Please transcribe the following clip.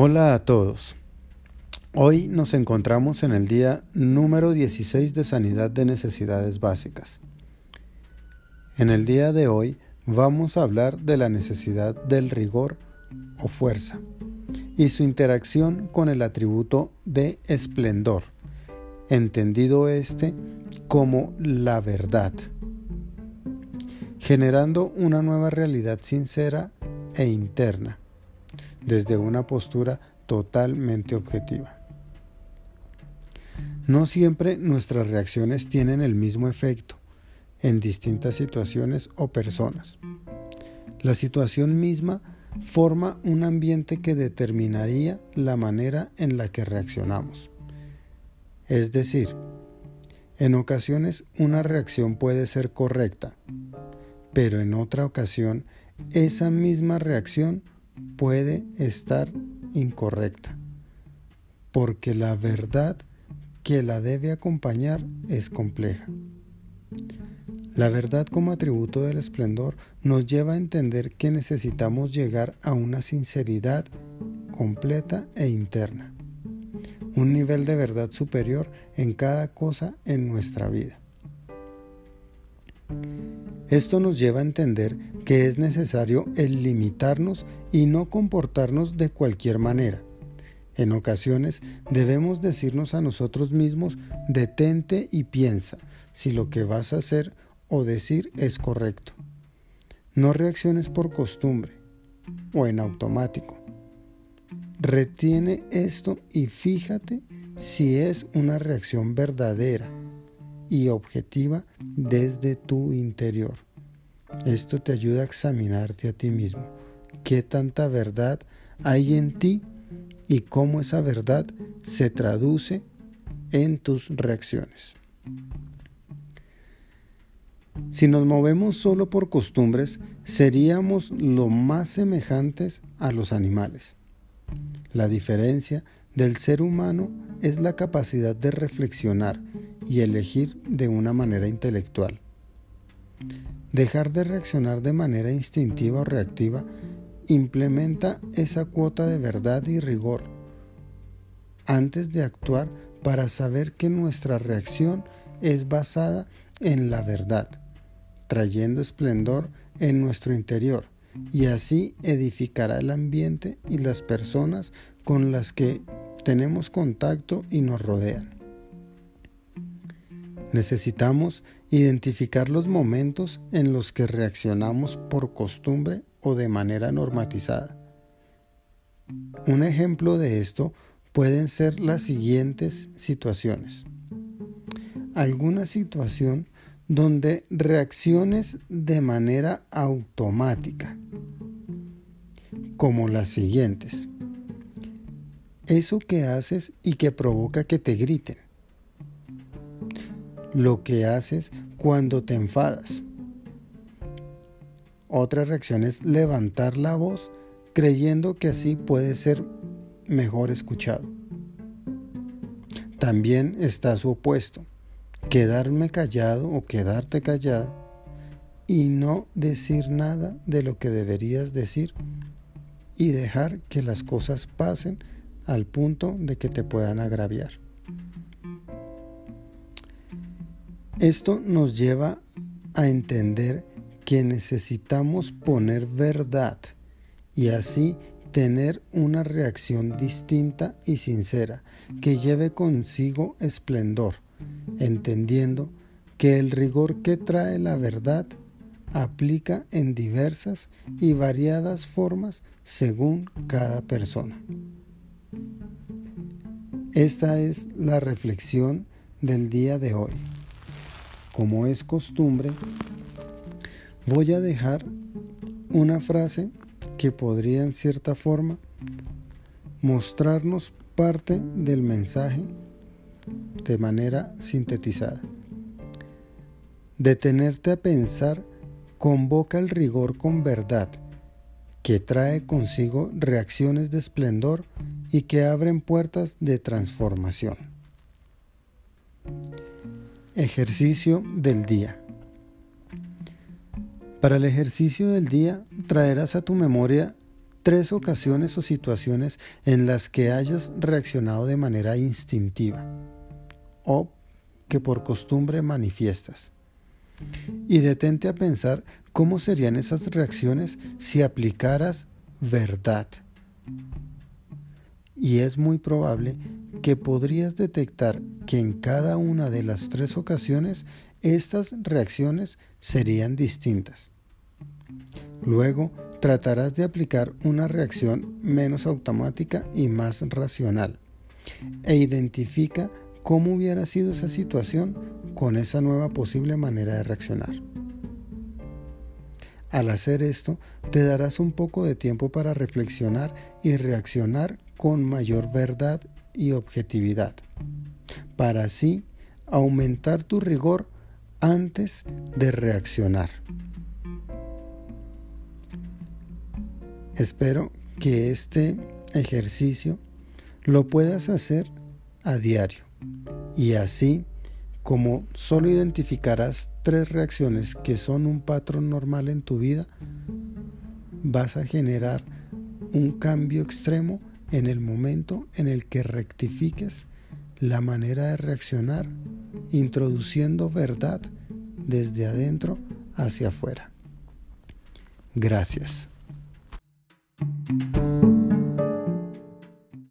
Hola a todos. Hoy nos encontramos en el día número 16 de Sanidad de Necesidades Básicas. En el día de hoy vamos a hablar de la necesidad del rigor o fuerza y su interacción con el atributo de esplendor, entendido este como la verdad, generando una nueva realidad sincera e interna desde una postura totalmente objetiva. No siempre nuestras reacciones tienen el mismo efecto en distintas situaciones o personas. La situación misma forma un ambiente que determinaría la manera en la que reaccionamos. Es decir, en ocasiones una reacción puede ser correcta, pero en otra ocasión esa misma reacción puede estar incorrecta, porque la verdad que la debe acompañar es compleja. La verdad como atributo del esplendor nos lleva a entender que necesitamos llegar a una sinceridad completa e interna, un nivel de verdad superior en cada cosa en nuestra vida. Esto nos lleva a entender que es necesario el limitarnos y no comportarnos de cualquier manera. En ocasiones debemos decirnos a nosotros mismos, detente y piensa si lo que vas a hacer o decir es correcto. No reacciones por costumbre o en automático. Retiene esto y fíjate si es una reacción verdadera y objetiva desde tu interior. Esto te ayuda a examinarte a ti mismo. ¿Qué tanta verdad hay en ti y cómo esa verdad se traduce en tus reacciones? Si nos movemos solo por costumbres, seríamos lo más semejantes a los animales. La diferencia del ser humano es la capacidad de reflexionar y elegir de una manera intelectual. Dejar de reaccionar de manera instintiva o reactiva implementa esa cuota de verdad y rigor antes de actuar para saber que nuestra reacción es basada en la verdad, trayendo esplendor en nuestro interior y así edificará el ambiente y las personas con las que tenemos contacto y nos rodean. Necesitamos identificar los momentos en los que reaccionamos por costumbre o de manera normatizada. Un ejemplo de esto pueden ser las siguientes situaciones. Alguna situación donde reacciones de manera automática, como las siguientes. Eso que haces y que provoca que te griten lo que haces cuando te enfadas. Otra reacción es levantar la voz creyendo que así puede ser mejor escuchado. También está su opuesto, quedarme callado o quedarte callada y no decir nada de lo que deberías decir y dejar que las cosas pasen al punto de que te puedan agraviar. Esto nos lleva a entender que necesitamos poner verdad y así tener una reacción distinta y sincera que lleve consigo esplendor, entendiendo que el rigor que trae la verdad aplica en diversas y variadas formas según cada persona. Esta es la reflexión del día de hoy como es costumbre, voy a dejar una frase que podría en cierta forma mostrarnos parte del mensaje de manera sintetizada. Detenerte a pensar convoca el rigor con verdad, que trae consigo reacciones de esplendor y que abren puertas de transformación. Ejercicio del día. Para el ejercicio del día traerás a tu memoria tres ocasiones o situaciones en las que hayas reaccionado de manera instintiva o que por costumbre manifiestas. Y detente a pensar cómo serían esas reacciones si aplicaras verdad. Y es muy probable que podrías detectar que en cada una de las tres ocasiones estas reacciones serían distintas. Luego tratarás de aplicar una reacción menos automática y más racional e identifica cómo hubiera sido esa situación con esa nueva posible manera de reaccionar. Al hacer esto, te darás un poco de tiempo para reflexionar y reaccionar con mayor verdad y objetividad, para así aumentar tu rigor antes de reaccionar. Espero que este ejercicio lo puedas hacer a diario y así como solo identificarás tres reacciones que son un patrón normal en tu vida, vas a generar un cambio extremo en el momento en el que rectifiques la manera de reaccionar, introduciendo verdad desde adentro hacia afuera. Gracias.